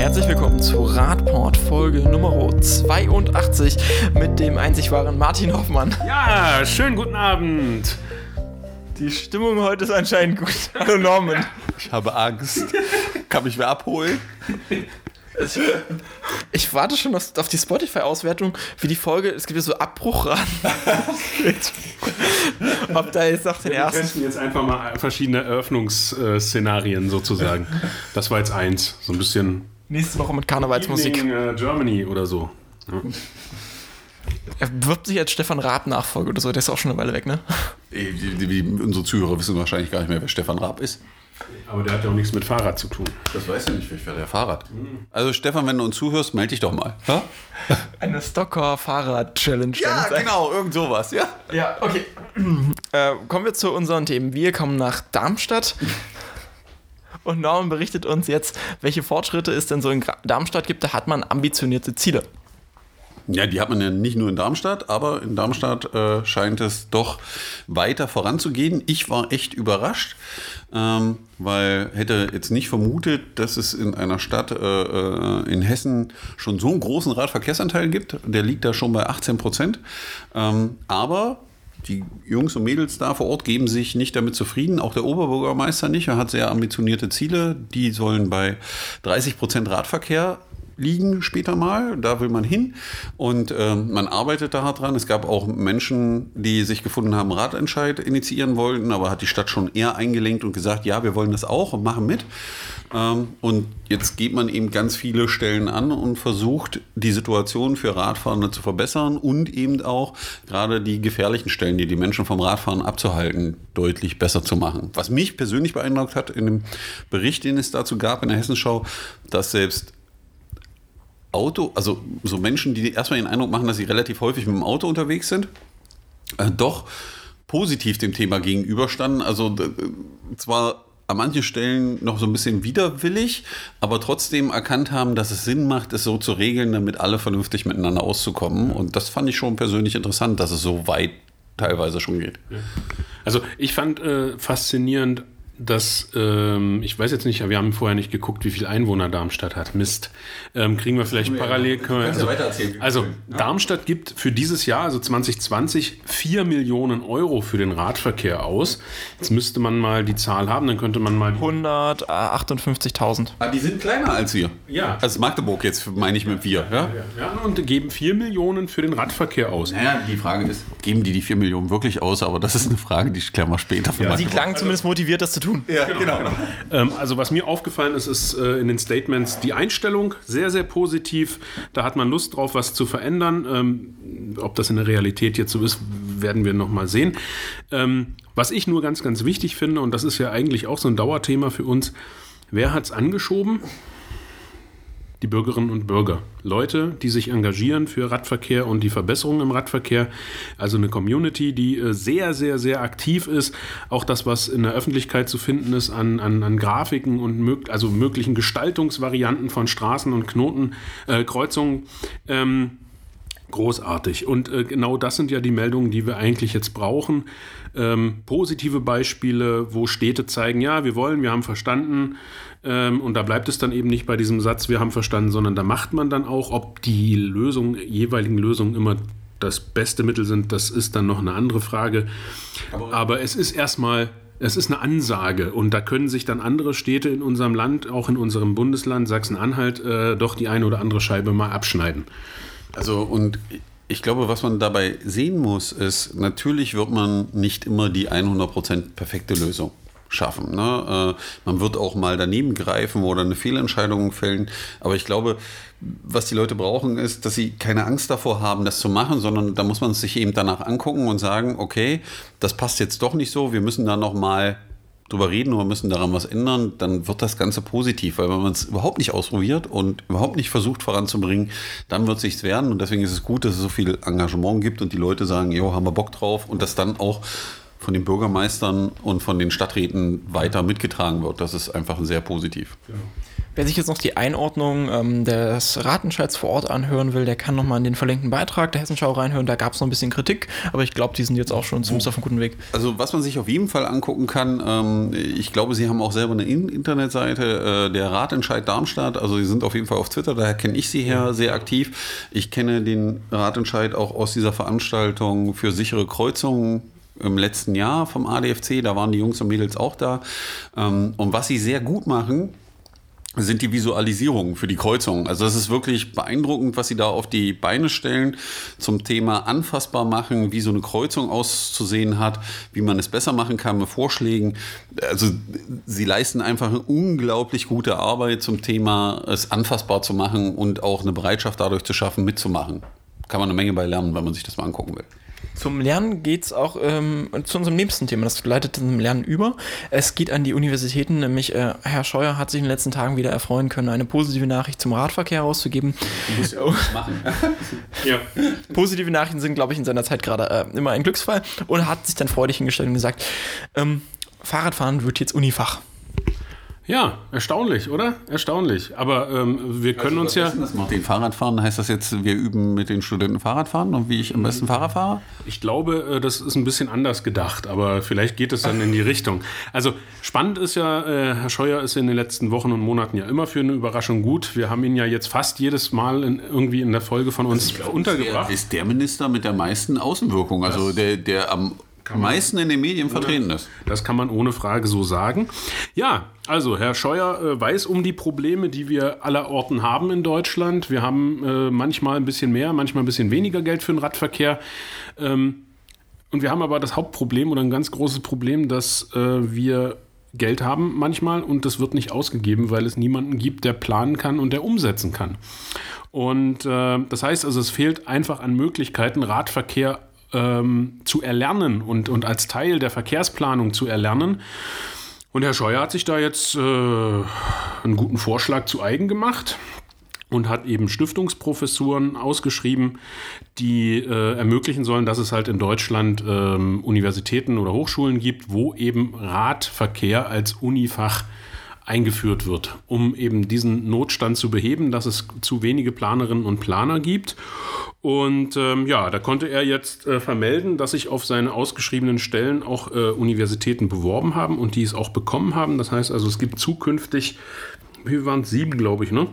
Herzlich willkommen zu Radport Folge Nummer 82 mit dem einzig wahren Martin Hoffmann. Ja, schönen guten Abend. Die Stimmung heute ist anscheinend gut. Hallo Norman. Ich habe Angst. Kann mich wer abholen? Ich warte schon auf, auf die Spotify-Auswertung, wie die Folge, es gibt ja so Abbruchraten. Ob da jetzt nach den Wir ersten. testen jetzt einfach mal verschiedene Eröffnungsszenarien sozusagen. Das war jetzt eins. So ein bisschen Nächste Woche mit Karnevalsmusik. Evening, äh, Germany oder so. Ja. Er bewirbt sich als Stefan Raab Nachfolger oder so, der ist auch schon eine Weile weg, ne? Ey, Die, die, die, unsere Zuhörer wissen wahrscheinlich gar nicht mehr, wer Stefan Raab ist. Aber der hat ja auch nichts mit Fahrrad zu tun. Das weiß ja nicht, ich fährt der Fahrrad. Also Stefan, wenn du uns zuhörst, melde dich doch mal. Ja, Eine Stocker-Fahrrad-Challenge. ja genau, irgend sowas, ja. Ja, okay. Äh, kommen wir zu unseren Themen. Wir kommen nach Darmstadt. Und Norman berichtet uns jetzt, welche Fortschritte es denn so in Darmstadt gibt. Da hat man ambitionierte Ziele. Ja, die hat man ja nicht nur in Darmstadt, aber in Darmstadt äh, scheint es doch weiter voranzugehen. Ich war echt überrascht, ähm, weil hätte jetzt nicht vermutet, dass es in einer Stadt äh, äh, in Hessen schon so einen großen Radverkehrsanteil gibt. Der liegt da schon bei 18 Prozent. Ähm, aber die Jungs und Mädels da vor Ort geben sich nicht damit zufrieden, auch der Oberbürgermeister nicht. Er hat sehr ambitionierte Ziele. Die sollen bei 30 Prozent Radverkehr liegen später mal. Da will man hin. Und ähm, man arbeitet da hart dran. Es gab auch Menschen, die sich gefunden haben, Radentscheid initiieren wollten, aber hat die Stadt schon eher eingelenkt und gesagt, ja, wir wollen das auch und machen mit. Ähm, und jetzt geht man eben ganz viele Stellen an und versucht, die Situation für Radfahrende zu verbessern und eben auch gerade die gefährlichen Stellen, die die Menschen vom Radfahren abzuhalten, deutlich besser zu machen. Was mich persönlich beeindruckt hat in dem Bericht, den es dazu gab in der Hessenschau, dass selbst Auto, also so Menschen, die erstmal den Eindruck machen, dass sie relativ häufig mit dem Auto unterwegs sind, äh, doch positiv dem Thema gegenüberstanden. Also zwar an manchen Stellen noch so ein bisschen widerwillig, aber trotzdem erkannt haben, dass es Sinn macht, es so zu regeln, damit alle vernünftig miteinander auszukommen. Und das fand ich schon persönlich interessant, dass es so weit teilweise schon geht. Also ich fand äh, faszinierend, dass, ähm, ich weiß jetzt nicht, wir haben vorher nicht geguckt, wie viel Einwohner Darmstadt hat. Mist. Ähm, kriegen wir vielleicht parallel. Können wir, kannst ja also, also ja. Darmstadt gibt für dieses Jahr, also 2020, 4 Millionen Euro für den Radverkehr aus. Jetzt müsste man mal die Zahl haben, dann könnte man mal... 158.000. Ah, die sind kleiner als wir. Ja. Also Magdeburg jetzt meine ich mit wir. Ja? Ja, und geben 4 Millionen für den Radverkehr aus. Naja, die Frage ist, geben die die 4 Millionen wirklich aus? Aber das ist eine Frage, die klären wir später. für Sie klangen zumindest motiviert, das zu tun. Ja, genau. Ähm, also was mir aufgefallen ist, ist äh, in den Statements die Einstellung sehr, sehr positiv. Da hat man Lust drauf, was zu verändern. Ähm, ob das in der Realität jetzt so ist, werden wir noch mal sehen. Ähm, was ich nur ganz, ganz wichtig finde, und das ist ja eigentlich auch so ein Dauerthema für uns, wer hat es angeschoben? Die Bürgerinnen und Bürger. Leute, die sich engagieren für Radverkehr und die Verbesserung im Radverkehr. Also eine Community, die äh, sehr, sehr, sehr aktiv ist. Auch das, was in der Öffentlichkeit zu finden ist an, an, an Grafiken und mög also möglichen Gestaltungsvarianten von Straßen und Knoten, äh. Ähm, großartig. Und äh, genau das sind ja die Meldungen, die wir eigentlich jetzt brauchen. Ähm, positive Beispiele, wo Städte zeigen, ja, wir wollen, wir haben verstanden. Ähm, und da bleibt es dann eben nicht bei diesem Satz, wir haben verstanden, sondern da macht man dann auch, ob die Lösungen, jeweiligen Lösungen immer das beste Mittel sind, das ist dann noch eine andere Frage. Aber, es ist erstmal, es ist eine Ansage und da können sich dann andere Städte in unserem Land, auch in unserem Bundesland Sachsen-Anhalt, äh, doch die eine oder andere Scheibe mal abschneiden. Also und ich glaube, was man dabei sehen muss, ist, natürlich wird man nicht immer die 100% perfekte Lösung schaffen. Ne? Äh, man wird auch mal daneben greifen oder eine Fehlentscheidung fällen. Aber ich glaube, was die Leute brauchen, ist, dass sie keine Angst davor haben, das zu machen, sondern da muss man sich eben danach angucken und sagen, okay, das passt jetzt doch nicht so, wir müssen da noch mal drüber reden oder müssen daran was ändern, dann wird das Ganze positiv, weil wenn man es überhaupt nicht ausprobiert und überhaupt nicht versucht voranzubringen, dann wird es nichts werden und deswegen ist es gut, dass es so viel Engagement gibt und die Leute sagen, jo, haben wir Bock drauf und das dann auch von den Bürgermeistern und von den Stadträten weiter mitgetragen wird. Das ist einfach sehr positiv. Wer sich jetzt noch die Einordnung ähm, des Ratentscheids vor Ort anhören will, der kann nochmal in den verlinkten Beitrag der Hessenschau reinhören. Da gab es noch ein bisschen Kritik, aber ich glaube, die sind jetzt auch schon zumindest auf einem guten Weg. Also was man sich auf jeden Fall angucken kann, ähm, ich glaube, Sie haben auch selber eine In Internetseite, äh, der Ratentscheid Darmstadt. Also Sie sind auf jeden Fall auf Twitter, daher kenne ich Sie her sehr aktiv. Ich kenne den Ratentscheid auch aus dieser Veranstaltung für sichere Kreuzungen im letzten Jahr vom ADFC. Da waren die Jungs und Mädels auch da. Ähm, und was Sie sehr gut machen, sind die Visualisierungen für die Kreuzungen. Also das ist wirklich beeindruckend, was sie da auf die Beine stellen zum Thema anfassbar machen, wie so eine Kreuzung auszusehen hat, wie man es besser machen kann mit Vorschlägen. Also sie leisten einfach eine unglaublich gute Arbeit zum Thema, es anfassbar zu machen und auch eine Bereitschaft dadurch zu schaffen, mitzumachen. Kann man eine Menge bei lernen, wenn man sich das mal angucken will. Zum Lernen geht es auch ähm, zu unserem nächsten Thema. Das leitet zum Lernen über. Es geht an die Universitäten, nämlich äh, Herr Scheuer hat sich in den letzten Tagen wieder erfreuen können, eine positive Nachricht zum Radverkehr rauszugeben. Muss ja auch machen. ja. Positive Nachrichten sind, glaube ich, in seiner Zeit gerade äh, immer ein Glücksfall und hat sich dann freudig hingestellt und gesagt, ähm, Fahrradfahren wird jetzt Unifach. Ja, erstaunlich, oder? Erstaunlich. Aber ähm, wir können also, uns ja. Das macht den Fahrradfahren, heißt das jetzt, wir üben mit den Studenten Fahrradfahren und wie ich am besten Fahrrad fahre? Ich glaube, äh, das ist ein bisschen anders gedacht, aber vielleicht geht es dann in die Richtung. Also spannend ist ja, äh, Herr Scheuer ist in den letzten Wochen und Monaten ja immer für eine Überraschung gut. Wir haben ihn ja jetzt fast jedes Mal in, irgendwie in der Folge von uns untergebracht. Der ist der Minister mit der meisten Außenwirkung, also der, der am am meisten in den Medien vertreten ist. Das kann man ohne Frage so sagen. Ja, also Herr Scheuer äh, weiß um die Probleme, die wir allerorten haben in Deutschland. Wir haben äh, manchmal ein bisschen mehr, manchmal ein bisschen weniger Geld für den Radverkehr. Ähm, und wir haben aber das Hauptproblem oder ein ganz großes Problem, dass äh, wir Geld haben manchmal und das wird nicht ausgegeben, weil es niemanden gibt, der planen kann und der umsetzen kann. Und äh, das heißt also, es fehlt einfach an Möglichkeiten, Radverkehr ähm, zu erlernen und, und als Teil der Verkehrsplanung zu erlernen. Und Herr Scheuer hat sich da jetzt äh, einen guten Vorschlag zu eigen gemacht und hat eben Stiftungsprofessuren ausgeschrieben, die äh, ermöglichen sollen, dass es halt in Deutschland ähm, Universitäten oder Hochschulen gibt, wo eben Radverkehr als Unifach eingeführt wird, um eben diesen Notstand zu beheben, dass es zu wenige Planerinnen und Planer gibt. Und ähm, ja, da konnte er jetzt äh, vermelden, dass sich auf seine ausgeschriebenen Stellen auch äh, Universitäten beworben haben und die es auch bekommen haben. Das heißt also, es gibt zukünftig, wie waren es, sieben, glaube ich, ne?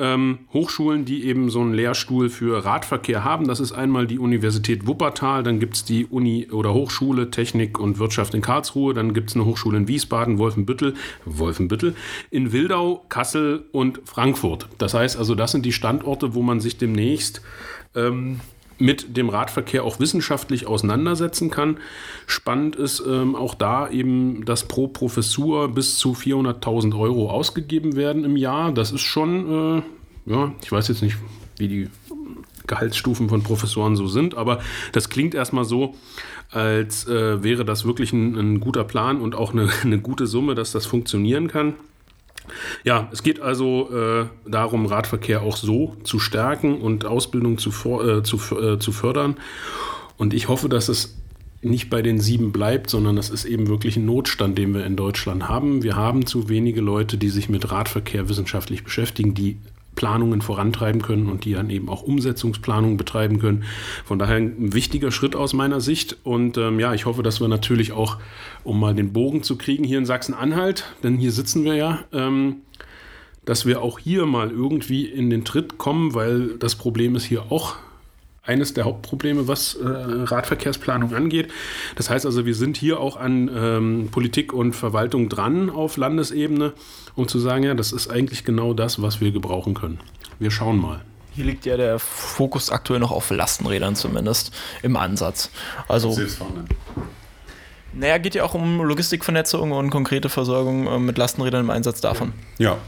Ähm, Hochschulen, die eben so einen Lehrstuhl für Radverkehr haben. Das ist einmal die Universität Wuppertal, dann gibt es die Uni oder Hochschule Technik und Wirtschaft in Karlsruhe, dann gibt es eine Hochschule in Wiesbaden, Wolfenbüttel, Wolfenbüttel, in Wildau, Kassel und Frankfurt. Das heißt also, das sind die Standorte, wo man sich demnächst ähm, mit dem Radverkehr auch wissenschaftlich auseinandersetzen kann. Spannend ist ähm, auch da eben, dass pro Professur bis zu 400.000 Euro ausgegeben werden im Jahr. Das ist schon, äh, ja, ich weiß jetzt nicht, wie die Gehaltsstufen von Professoren so sind, aber das klingt erstmal so, als äh, wäre das wirklich ein, ein, guter Plan und auch eine, eine gute Summe, dass das funktionieren kann. Ja, es geht also äh, darum, Radverkehr auch so zu stärken und Ausbildung zu, äh, zu, äh, zu fördern. Und ich hoffe, dass es nicht bei den sieben bleibt, sondern das ist eben wirklich ein Notstand, den wir in Deutschland haben. Wir haben zu wenige Leute, die sich mit Radverkehr wissenschaftlich beschäftigen, die Planungen vorantreiben können und die dann eben auch Umsetzungsplanungen betreiben können. Von daher ein wichtiger Schritt aus meiner Sicht. Und ähm, ja, ich hoffe, dass wir natürlich auch, um mal den Bogen zu kriegen, hier in Sachsen-Anhalt, denn hier sitzen wir ja, ähm, dass wir auch hier mal irgendwie in den Tritt kommen, weil das Problem ist hier auch eines der Hauptprobleme, was äh, Radverkehrsplanung angeht. Das heißt also, wir sind hier auch an ähm, Politik und Verwaltung dran auf Landesebene, um zu sagen, ja, das ist eigentlich genau das, was wir gebrauchen können. Wir schauen mal. Hier liegt ja der Fokus aktuell noch auf Lastenrädern zumindest im Ansatz. Also. Naja, geht ja auch um Logistikvernetzung und konkrete Versorgung äh, mit Lastenrädern im Einsatz davon. Ja,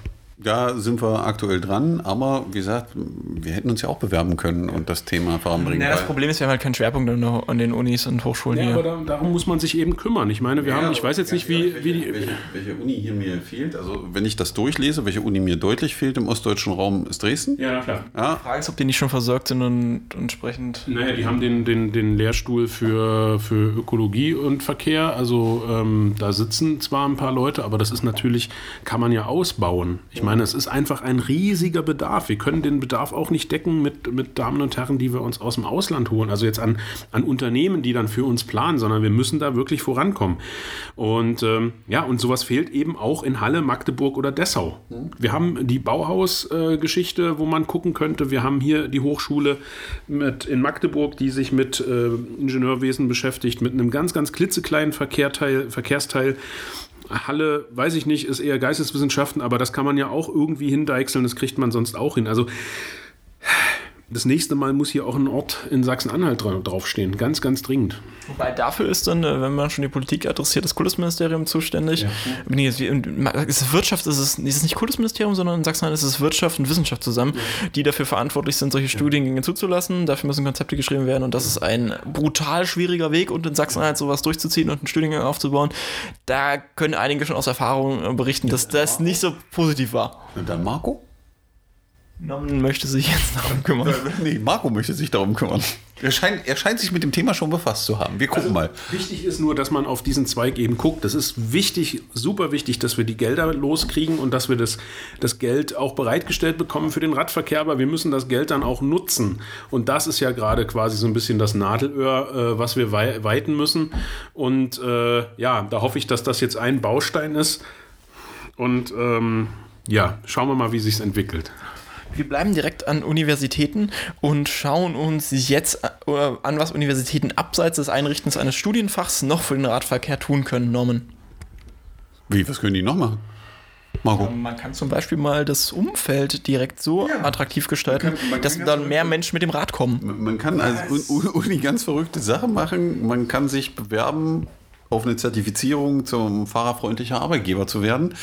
Da sind wir aktuell dran, aber wie gesagt, wir hätten uns ja auch bewerben können und das Thema voranbringen. Ja, das Problem ist, wir haben halt keinen Schwerpunkt an, den Unis und Hochschulen Ja, hier. aber da, darum muss man sich eben kümmern. Ich meine, wir haben, ich weiß jetzt nicht, wie, wie die. welche, welche Uni hier mir fehlt. Also wenn ich das durchlese, welche Uni mir deutlich fehlt im ostdeutschen Raum, ist Dresden. Ja, na klar. Ja, Die Frage ist, ob die nicht schon versorgt sind und entsprechend. Naja, die haben den, den, den Lehrstuhl für, für Ökologie und Verkehr. Also ähm, da sitzen zwar ein paar Leute, aber das ist natürlich, kann man ja ausbauen. Ich meine, es ist einfach ein riesiger Bedarf. Wir können den Bedarf auch nicht decken mit, mit Damen und Herren, die wir uns aus dem Ausland holen. Also jetzt an, an Unternehmen, die dann für uns planen, sondern wir müssen da wirklich vorankommen. Und ähm, ja, und sowas fehlt eben auch in Halle, Magdeburg oder Dessau. Wir haben die Bauhaus-Geschichte, wo man gucken könnte. Wir haben hier die Hochschule mit, in Magdeburg, die sich mit äh, Ingenieurwesen beschäftigt, mit einem ganz, ganz klitzekleinen Verkehrteil, Verkehrsteil. Halle, weiß ich nicht, ist eher Geisteswissenschaften, aber das kann man ja auch irgendwie hindeichseln, das kriegt man sonst auch hin. Also das nächste Mal muss hier auch ein Ort in Sachsen-Anhalt dra draufstehen, ganz, ganz dringend. Wobei dafür ist dann, äh, wenn man schon die Politik adressiert, das Kultusministerium zuständig. Nee, es- und ist Wirtschaft, ist es, ist es nicht Kultusministerium, sondern in Sachsen-Anhalt ist es Wirtschaft und Wissenschaft zusammen, die dafür verantwortlich sind, solche Studiengänge zuzulassen. Dafür müssen Konzepte geschrieben werden und das ist ein brutal schwieriger Weg und in Sachsen-Anhalt sowas durchzuziehen und einen Studiengang aufzubauen. Da können einige schon aus Erfahrung äh, berichten, dass das nicht so positiv war. und dann Marco? Norman möchte sich jetzt darum kümmern. Nee, Marco möchte sich darum kümmern. Er scheint, er scheint sich mit dem Thema schon befasst zu haben. Wir gucken mal. Wichtig ist nur, dass man auf diesen Zweig eben guckt. Das ist wichtig, super wichtig, dass wir die Gelder loskriegen und dass wir das, das Geld auch bereitgestellt bekommen für den Radverkehr, aber wir müssen das Geld dann auch nutzen. Und das ist ja gerade quasi so ein bisschen das Nadelöhr, äh, was wir wei weiten müssen. Und äh, ja, da hoffe ich, dass das jetzt ein Baustein ist. Und ähm, ja, schauen wir mal, wie sich entwickelt. Wir bleiben direkt an Universitäten und schauen uns jetzt äh, an, was Universitäten abseits des Einrichtens eines Studienfachs noch für den Radverkehr tun können, Norman. Wie, was können die noch machen? Marco. Man kann zum Beispiel mal das Umfeld direkt so attraktiv gestalten, Man kann- man dass kann dann mehr Menschen mit dem Rad kommen. Man kann als Uni ganz verrückte Sachen machen. Man kann sich bewerben, auf eine Zertifizierung zum fahrerfreundlicher Arbeitgeber zu werden,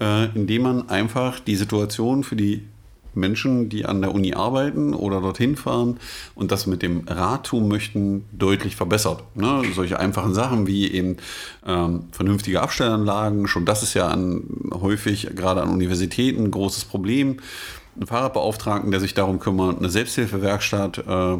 äh, indem man einfach die Situation für die Menschen, die an der Uni arbeiten oder dorthin fahren und das mit dem Rad tun möchten, deutlich verbessert. Ne? Solche einfachen Sachen wie eben ähm, vernünftige Abstellanlagen, schon das ist ja an, häufig gerade an Universitäten ein großes Problem. Einen Fahrradbeauftragten, der sich darum kümmert, eine Selbsthilfewerkstatt, äh,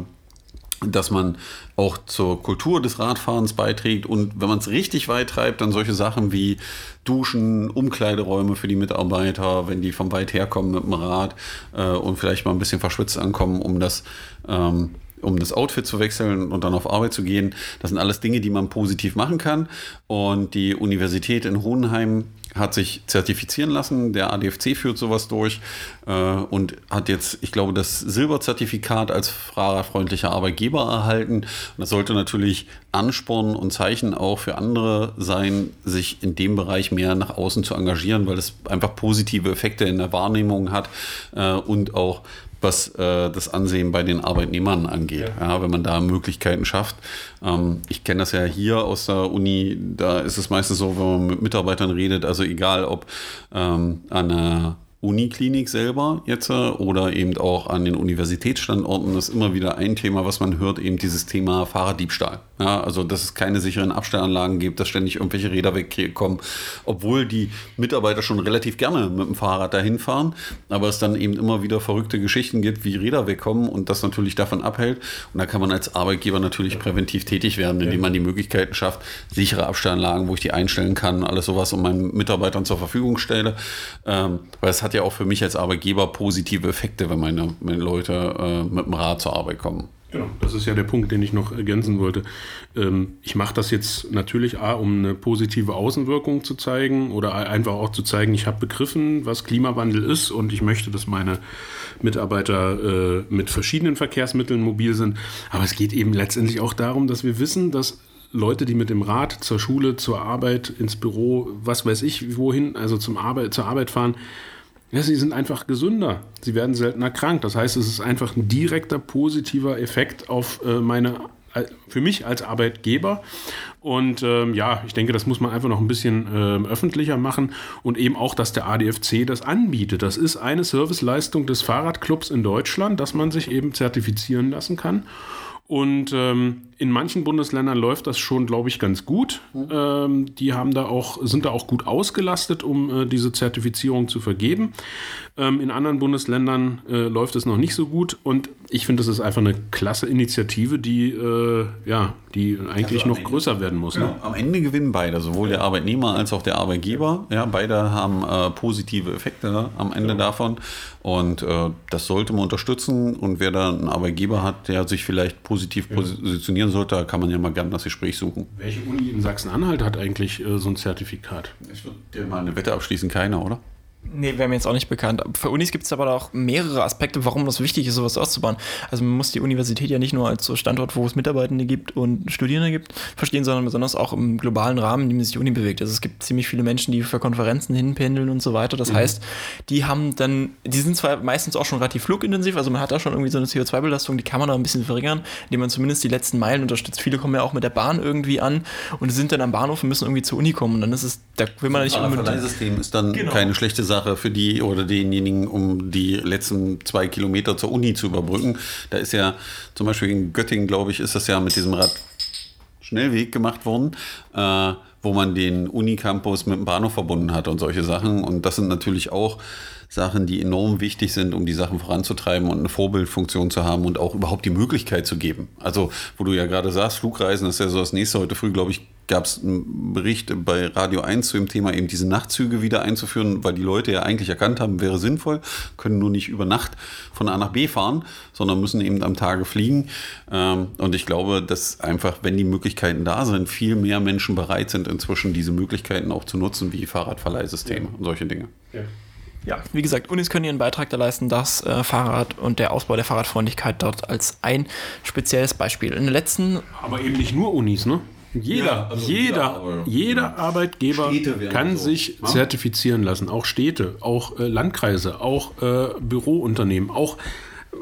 dass man auch zur Kultur des Radfahrens beiträgt und wenn man es richtig weit treibt, dann solche Sachen wie Duschen, Umkleideräume für die Mitarbeiter, wenn die von weit herkommen mit dem Rad äh, und vielleicht mal ein bisschen verschwitzt ankommen, um das ähm, um das Outfit zu wechseln und dann auf Arbeit zu gehen. Das sind alles Dinge, die man positiv machen kann. Und die Universität in Hohenheim hat sich zertifizieren lassen. Der ADFC führt sowas durch äh, und hat jetzt, ich glaube, das Silberzertifikat als fahrerfreundlicher Arbeitgeber erhalten. Und das sollte natürlich Ansporn und Zeichen auch für andere sein, sich in dem Bereich mehr nach außen zu engagieren, weil es einfach positive Effekte in der Wahrnehmung hat äh, und auch was äh, das Ansehen bei den Arbeitnehmern angeht. Ja. wenn man da Möglichkeiten schafft. Ähm, ich kenne das ja hier aus der Uni, da ist es meistens so, wenn man mit Mitarbeitern redet, also egal ob ähm, an einer Uniklinik selber jetzt äh, oder eben auch an den Universitätsstandorten ist immer wieder ein Thema, was man hört, eben dieses Thema Fahrraddiebstahl. Ja, also dass es keine sicheren Abstellanlagen gibt, dass ständig irgendwelche Räder wegkommen, obwohl die Mitarbeiter schon relativ gerne mit dem Fahrrad dahin fahren, aber es dann eben immer wieder verrückte Geschichten gibt, wie Räder wegkommen und das natürlich davon abhält. Und da kann man als Arbeitgeber natürlich präventiv tätig werden, indem man die Möglichkeiten schafft, sichere Abstellanlagen, wo ich die einstellen kann, alles sowas und meinen Mitarbeitern zur Verfügung stelle. Ähm, weil es hat ja auch für mich als Arbeitgeber positive Effekte, wenn meine, meine Leute äh, mit dem Rad zur Arbeit kommen. Genau, das ist ja der Punkt, den ich noch ergänzen wollte. Ähm, ich mache das jetzt natürlich A, um eine positive Außenwirkung zu zeigen oder einfach auch zu zeigen, ich habe begriffen, was Klimawandel ist und ich möchte, dass meine Mitarbeiter äh, mit verschiedenen Verkehrsmitteln mobil sind. Aber es geht eben letztendlich auch darum, dass wir wissen, dass Leute, die mit dem Rad zur Schule, zur Arbeit, ins Büro, was weiß ich, wohin, also zum Arbeit, zur Arbeit fahren, ja, sie sind einfach gesünder. Sie werden seltener krank. Das heißt, es ist einfach ein direkter positiver Effekt auf äh, meine für mich als Arbeitgeber. Und ähm, ja, ich denke, das muss man einfach noch ein bisschen ähm, öffentlicher machen und eben auch, dass der ADFC das anbietet. Das ist eine Serviceleistung des Fahrradclubs in Deutschland, dass man sich eben zertifizieren lassen kann. Und ähm, in manchen Bundesländern läuft das schon, glaube ich, ganz gut. Mhm. Ähm, die haben da auch, sind da auch gut ausgelastet, um äh, diese Zertifizierung zu vergeben. Ähm, in anderen Bundesländern äh, läuft es noch nicht so gut. Und ich finde, das ist einfach eine klasse Initiative, die, äh, ja, die eigentlich also noch Ende, größer werden muss. Ne? Am Ende gewinnen beide, sowohl der Arbeitnehmer als auch der Arbeitgeber. Ja, beide haben äh, positive Effekte am Ende ja. davon. Und äh, das sollte man unterstützen. Und wer da einen Arbeitgeber hat, der sich vielleicht positiv positionieren sollte, da kann man ja mal gerne das Gespräch suchen. Welche Uni in Sachsen-Anhalt hat eigentlich äh, so ein Zertifikat? Ich würde dir mal eine Wette abschließen, keiner, oder? Nee, wäre mir jetzt auch nicht bekannt. Für Unis gibt es aber auch mehrere Aspekte, warum das wichtig ist, sowas auszubauen. Also man muss die Universität ja nicht nur als so Standort, wo es Mitarbeitende gibt und Studierende gibt, verstehen, sondern besonders auch im globalen Rahmen, in dem sich die Uni bewegt. Also es gibt ziemlich viele Menschen, die für Konferenzen hinpendeln und so weiter. Das mhm. heißt, die haben dann, die sind zwar meistens auch schon relativ flugintensiv, also man hat da schon irgendwie so eine CO2-Belastung, die kann man da ein bisschen verringern, indem man zumindest die letzten Meilen unterstützt. Viele kommen ja auch mit der Bahn irgendwie an und sind dann am Bahnhof und müssen irgendwie zur Uni kommen. Und dann ist es, da will man nicht unbedingt. Das System ist dann genau. keine schlechte Sache Sache für die oder denjenigen, um die letzten zwei Kilometer zur Uni zu überbrücken. Da ist ja zum Beispiel in Göttingen, glaube ich, ist das ja mit diesem Rad Schnellweg gemacht worden, äh, wo man den Unicampus mit dem Bahnhof verbunden hat und solche Sachen. Und das sind natürlich auch Sachen, die enorm wichtig sind, um die Sachen voranzutreiben und eine Vorbildfunktion zu haben und auch überhaupt die Möglichkeit zu geben. Also, wo du ja gerade sagst, Flugreisen ist ja so das nächste. Heute früh, glaube ich, gab es einen Bericht bei Radio 1 zu dem Thema, eben diese Nachtzüge wieder einzuführen, weil die Leute ja eigentlich erkannt haben, wäre sinnvoll, können nur nicht über Nacht von A nach B fahren, sondern müssen eben am Tage fliegen. Ähm, und ich glaube, dass einfach, wenn die Möglichkeiten da sind, viel mehr Menschen bereit sind, inzwischen diese Möglichkeiten auch zu nutzen, wie Fahrradverleihsysteme ja. und solche Dinge. Ja ja, wie gesagt, Unis können ihren Beitrag da leisten, das äh, Fahrrad und der Ausbau der Fahrradfreundlichkeit dort als ein spezielles Beispiel. In den letzten. Aber eben nicht nur Unis, ne? Jeder, ja, also jeder, jeder, jeder Arbeitgeber kann so. sich ja? zertifizieren lassen. Auch Städte, auch äh, Landkreise, auch äh, Bürounternehmen, auch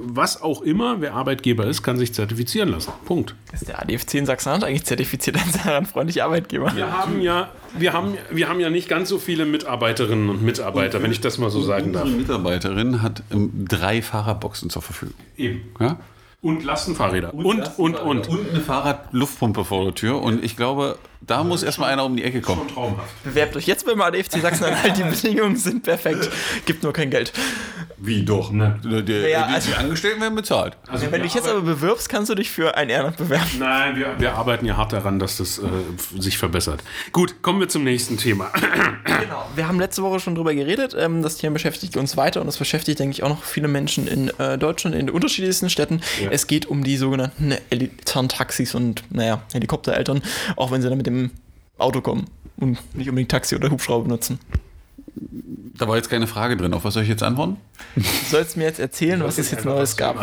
was auch immer, wer Arbeitgeber ist, kann sich zertifizieren lassen. Punkt. Ist der ADFC in Sachsen-Anhalt eigentlich zertifiziert als fahrradfreundlicher Arbeitgeber? Wir haben ja, wir haben, wir haben ja nicht ganz so viele Mitarbeiterinnen und Mitarbeiter, und, wenn ich das mal so sagen darf. Unsere Mitarbeiterin hat ähm, drei Fahrerboxen zur Verfügung. Eben. Ja? Und Lastenfahrräder. Und, und, und, und. Und eine Fahrradluftpumpe vor der Tür. Und ich glaube, da muss erstmal einer um die Ecke kommen. Schon traumhaft. Bewerbt euch jetzt beim ADFC Sachsen-Anhalt. Die Bedingungen sind perfekt. Gibt nur kein Geld. Wie doch? Ne? Der, ja, die, also, die Angestellten werden bezahlt. Also wenn du dich jetzt aber bewirbst, kannst du dich für ein Ehrenamt bewerben. Nein, wir, wir arbeiten ja hart daran, dass das äh, sich verbessert. Gut, kommen wir zum nächsten Thema. genau. Wir haben letzte Woche schon drüber geredet. Ähm, das Thema beschäftigt uns weiter und das beschäftigt, denke ich, auch noch viele Menschen in äh, Deutschland, in den unterschiedlichsten Städten. Ja. Es geht um die sogenannten Eltern-Taxis und, naja, Helikoptereltern, auch wenn sie dann mit dem Auto kommen und nicht unbedingt Taxi oder Hubschrauber benutzen. Da war jetzt keine Frage drin. Auf was soll ich jetzt antworten? Du sollst mir jetzt erzählen, was es jetzt Neues gab.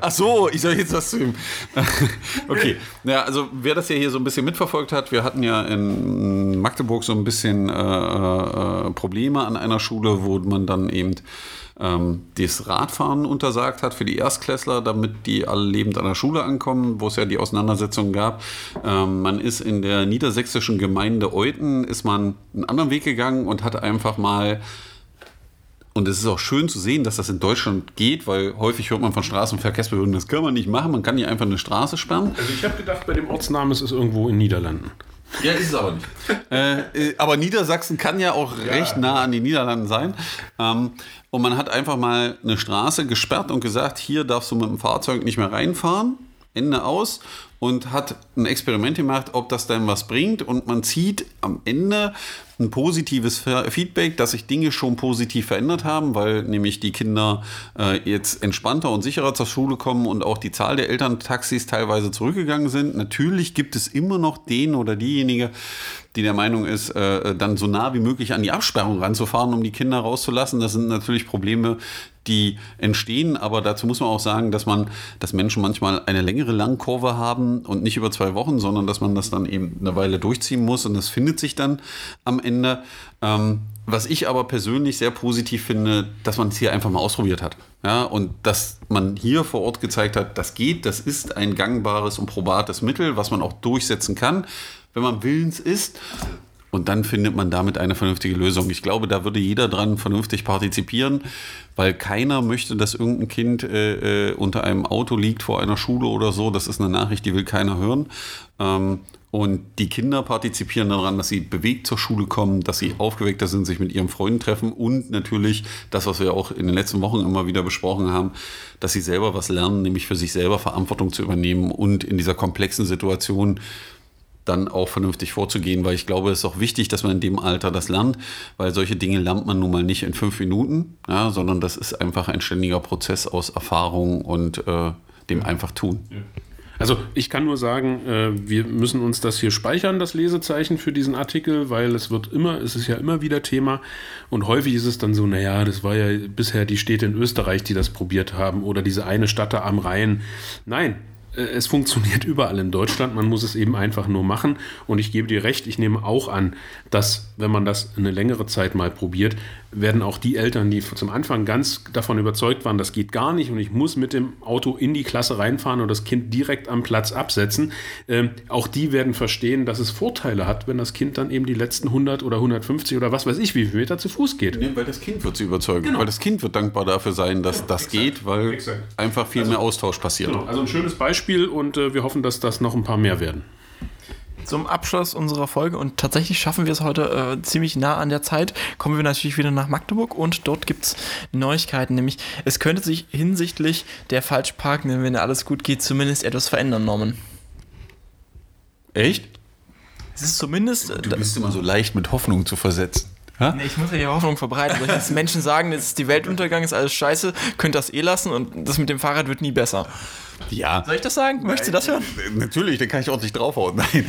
Ach so, ich soll jetzt was zu ihm. okay. Ja, also wer das ja hier so ein bisschen mitverfolgt hat, wir hatten ja in Magdeburg so ein bisschen äh, äh, Probleme an einer Schule, wo man dann eben ähm, das Radfahren untersagt hat für die Erstklässler, damit die alle lebend an der Schule ankommen, wo es ja die Auseinandersetzungen gab. Ähm, man ist in der niedersächsischen Gemeinde Euten, ist man einen anderen Weg gegangen und hat einfach mal und es ist auch schön zu sehen, dass das in Deutschland geht, weil häufig hört man von Straßenverkehrsbehörden, das kann man nicht machen, man kann nicht einfach eine Straße sperren. Also ich habe gedacht, bei dem Ortsnamen ist es irgendwo in Niederlanden. Ja, ist es aber nicht. äh, äh, aber Niedersachsen kann ja auch ja. recht nah an den Niederlanden sein. Ähm, und man hat einfach mal eine Straße gesperrt und gesagt, hier darfst du mit dem Fahrzeug nicht mehr reinfahren. Ende aus und hat ein Experiment gemacht, ob das dann was bringt. Und man zieht am Ende ein positives Feedback, dass sich Dinge schon positiv verändert haben, weil nämlich die Kinder äh, jetzt entspannter und sicherer zur Schule kommen und auch die Zahl der Elterntaxis teilweise zurückgegangen sind. Natürlich gibt es immer noch den oder diejenige, die der Meinung ist, äh, dann so nah wie möglich an die Absperrung ranzufahren, um die Kinder rauszulassen. Das sind natürlich Probleme, die entstehen, aber dazu muss man auch sagen, dass man, dass Menschen manchmal eine längere Langkurve haben und nicht über zwei Wochen, sondern dass man das dann eben eine Weile durchziehen muss und das findet sich dann am Ende. Ende. Ähm, was ich aber persönlich sehr positiv finde, dass man es hier einfach mal ausprobiert hat. Ja, und dass man hier vor Ort gezeigt hat, das geht, das ist ein gangbares und probates Mittel, was man auch durchsetzen kann, wenn man willens ist. Und dann findet man damit eine vernünftige Lösung. Ich glaube, da würde jeder dran vernünftig partizipieren, weil keiner möchte, dass irgendein Kind äh, äh, unter einem Auto liegt vor einer Schule oder so. Das ist eine Nachricht, die will keiner hören. Ähm, und die Kinder partizipieren daran, dass sie bewegt zur Schule kommen, dass sie aufgeweckter sind, sich mit ihren Freunden treffen und natürlich das, was wir auch in den letzten Wochen immer wieder besprochen haben, dass sie selber was lernen, nämlich für sich selber Verantwortung zu übernehmen und in dieser komplexen Situation dann auch vernünftig vorzugehen, weil ich glaube, es ist auch wichtig, dass man in dem Alter das lernt, weil solche Dinge lernt man nun mal nicht in fünf Minuten, ja, sondern das ist einfach ein ständiger Prozess aus Erfahrung und äh, dem einfach tun. Ja. Also ich kann nur sagen, äh, wir müssen uns das hier speichern, das Lesezeichen für diesen Artikel, weil es wird immer, es ist ja immer wieder Thema und häufig ist es dann so, naja, das war ja bisher die Städte in Österreich, die das probiert haben oder diese eine Stadt da am Rhein. Nein, äh, es funktioniert überall in Deutschland, man muss es eben einfach nur machen. Und ich gebe dir recht, ich nehme auch an, dass wenn man das eine längere Zeit mal probiert, werden auch die Eltern, die zum Anfang ganz davon überzeugt waren, das geht gar nicht und ich muss mit dem Auto in die Klasse reinfahren und das Kind direkt am Platz absetzen, äh, auch die werden verstehen, dass es Vorteile hat, wenn das Kind dann eben die letzten 100 oder 150 oder was weiß ich, wie viel Meter zu Fuß geht. Nee, weil das Kind wird sie überzeugen, genau. weil das Kind wird dankbar dafür sein, dass genau, das exakt. geht, weil exakt. einfach viel also, mehr Austausch passiert. Genau. Also ein schönes Beispiel und äh, wir hoffen, dass das noch ein paar mehr werden zum Abschluss unserer Folge und tatsächlich schaffen wir es heute äh, ziemlich nah an der Zeit, kommen wir natürlich wieder nach Magdeburg und dort gibt es Neuigkeiten, nämlich es könnte sich hinsichtlich der Falschparken, wenn alles gut geht, zumindest etwas verändern, Norman. Echt? Es ist zumindest... Du bist immer so leicht mit Hoffnung zu versetzen. Nee, ich muss ja die Hoffnung verbreiten. Wenn Menschen sagen, jetzt ist die Weltuntergang, ist alles scheiße, könnt das eh lassen und das mit dem Fahrrad wird nie besser. Ja. Soll ich das sagen? Möchtest du das hören? Natürlich, dann kann ich ordentlich draufhauen. Nein.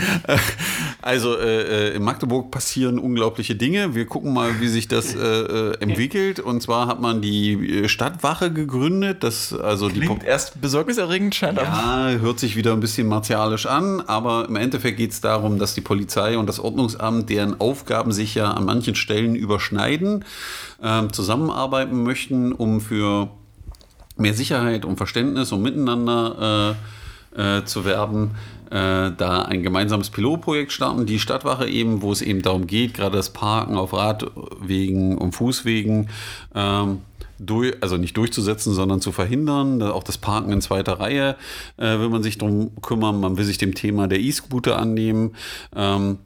Also äh, äh, in Magdeburg passieren unglaubliche Dinge. Wir gucken mal, wie sich das äh, äh entwickelt. Und zwar hat man die äh, Stadtwache gegründet. Das, also Klingt die erst besorgniserregend scheint Ja, hört sich wieder ein bisschen martialisch an. Aber im Endeffekt geht es darum, dass die Polizei und das Ordnungsamt, deren Aufgaben sich ja an manchen Stellen überschneiden, ähm, zusammenarbeiten möchten, um für mehr Sicherheit und Verständnis und Miteinander äh, äh, zu werben, äh, da ein gemeinsames Pilotprojekt starten, die Stadtwache eben, wo es eben darum geht, gerade das Parken auf Radwegen und Fußwegen, ähm, durch, also nicht durchzusetzen, sondern zu verhindern. Auch das Parken in zweiter Reihe äh, will man sich darum kümmern. Man will sich dem Thema der E-Scooter annehmen. Ähm,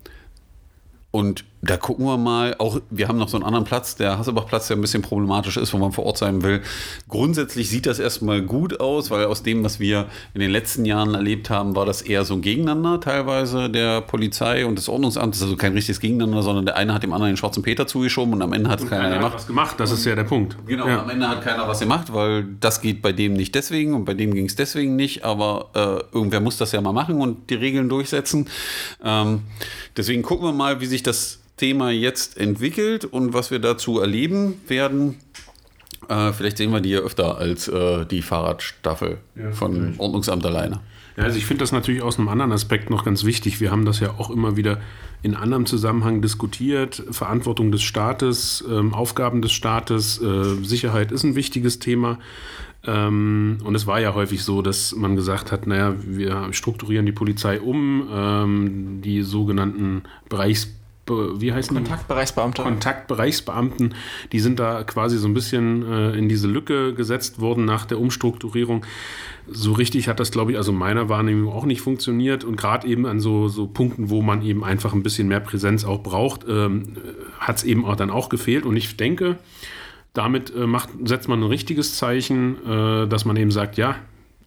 und da gucken wir mal, auch wir haben noch so einen anderen Platz, der Hassebach-Platz, der ein bisschen problematisch ist, wo man vor Ort sein will. Grundsätzlich sieht das erstmal gut aus, weil aus dem, was wir in den letzten Jahren erlebt haben, war das eher so ein Gegeneinander teilweise der Polizei und des Ordnungsamtes, also kein richtiges Gegeneinander, sondern der eine hat dem anderen den schwarzen Peter zugeschoben und am Ende hat es keiner, keiner gemacht. Hat was gemacht, das ist ja der Punkt. Genau, ja. am Ende hat keiner was gemacht, weil das geht bei dem nicht deswegen und bei dem ging es deswegen nicht, aber äh, irgendwer muss das ja mal machen und die Regeln durchsetzen. Ähm, deswegen gucken wir mal, wie sich das Thema jetzt entwickelt und was wir dazu erleben werden. Äh, vielleicht sehen wir die ja öfter als äh, die Fahrradstaffel ja, von vielleicht. Ordnungsamt alleine. Ja, also ich finde das natürlich aus einem anderen Aspekt noch ganz wichtig. Wir haben das ja auch immer wieder in anderem Zusammenhang diskutiert. Verantwortung des Staates, ähm, Aufgaben des Staates, äh, Sicherheit ist ein wichtiges Thema. Ähm, und es war ja häufig so, dass man gesagt hat, naja, wir strukturieren die Polizei um, ähm, die sogenannten Bereichs wie heißen Kontaktbereichsbeamte. Die? Kontaktbereichsbeamten, die sind da quasi so ein bisschen äh, in diese Lücke gesetzt worden nach der Umstrukturierung. So richtig hat das, glaube ich, also meiner Wahrnehmung auch nicht funktioniert. Und gerade eben an so, so Punkten, wo man eben einfach ein bisschen mehr Präsenz auch braucht, ähm, hat es eben auch dann auch gefehlt. Und ich denke, damit äh, macht, setzt man ein richtiges Zeichen, äh, dass man eben sagt, ja,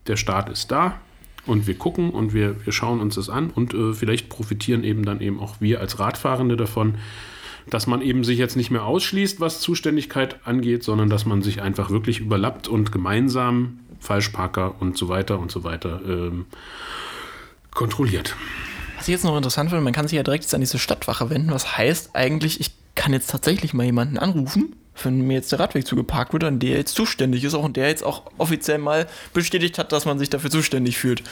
der Staat ist da, und wir gucken und wir, wir schauen uns das an und äh, vielleicht profitieren eben dann eben auch wir als Radfahrende davon, dass man eben sich jetzt nicht mehr ausschließt, was Zuständigkeit angeht, sondern dass man sich einfach wirklich überlappt und gemeinsam Falschparker und so weiter und so weiter ähm, kontrolliert. Was ich jetzt noch interessant finde, man kann sich ja direkt an diese Stadtwache wenden. Was heißt eigentlich, ich kann jetzt tatsächlich mal jemanden anrufen wenn mir jetzt der Radweg zugeparkt wird, an der jetzt zuständig ist auch und der jetzt auch offiziell mal bestätigt hat, dass man sich dafür zuständig fühlt.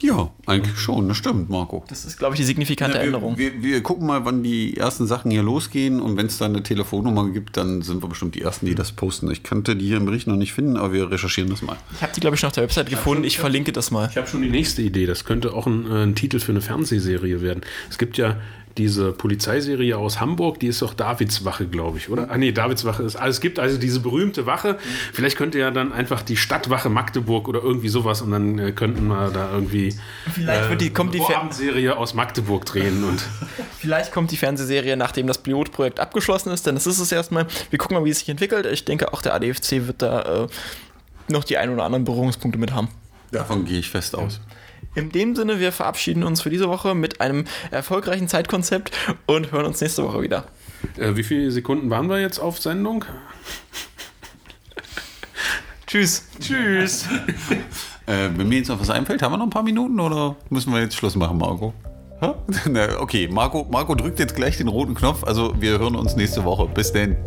Ja, eigentlich schon, das stimmt, Marco. Das ist, glaube ich, die signifikante Ja, Änderung. wir, wir, wir gucken mal, wann die ersten Sachen hier losgehen und wenn es da eine Telefonnummer gibt, dann sind wir bestimmt die Ersten, die das posten. Ich kannte die hier im Bericht noch nicht finden, aber wir recherchieren das mal. Ich habe die, glaube ich, schon auf der Website gefunden. Ich verlinke das mal. Ich habe schon die nächste Idee. Das könnte auch ein, äh, ein Titel für eine Fernsehserie werden. Es gibt ja diese Polizeiserie aus Hamburg, die ist doch Davidswache, glaube ich, oder? Ah nee, Davidswache ist. Also es gibt also diese berühmte Wache. Vielleicht könnte ja dann einfach die Stadtwache Magdeburg oder irgendwie sowas und dann äh, könnten wir da irgendwie Vielleicht wird die- kommt die eine Fer- Vorabendserie aus Magdeburg drehen und Vielleicht kommt die Fernsehserie, nachdem das Pilotprojekt abgeschlossen ist, denn das ist es erstmal. Wir gucken mal, wie es sich entwickelt. Ich denke, auch der ADFC wird da äh, noch die ein oder anderen Berührungspunkte mit haben. Davon gehe ich fest aus. In dem Sinne, wir verabschieden uns für diese Woche mit einem erfolgreichen Zeitkonzept und hören uns nächste Woche wieder. äh, wie viele Sekunden waren wir jetzt auf Sendung? Tschüss. Tschüss. Äh, wenn mir jetzt noch was einfällt, haben wir noch ein paar Minuten oder müssen wir jetzt Schluss machen, Marco? Okay, Marco, Marco drückt jetzt gleich den roten Knopf. Also wir hören uns nächste Woche. Bis denn.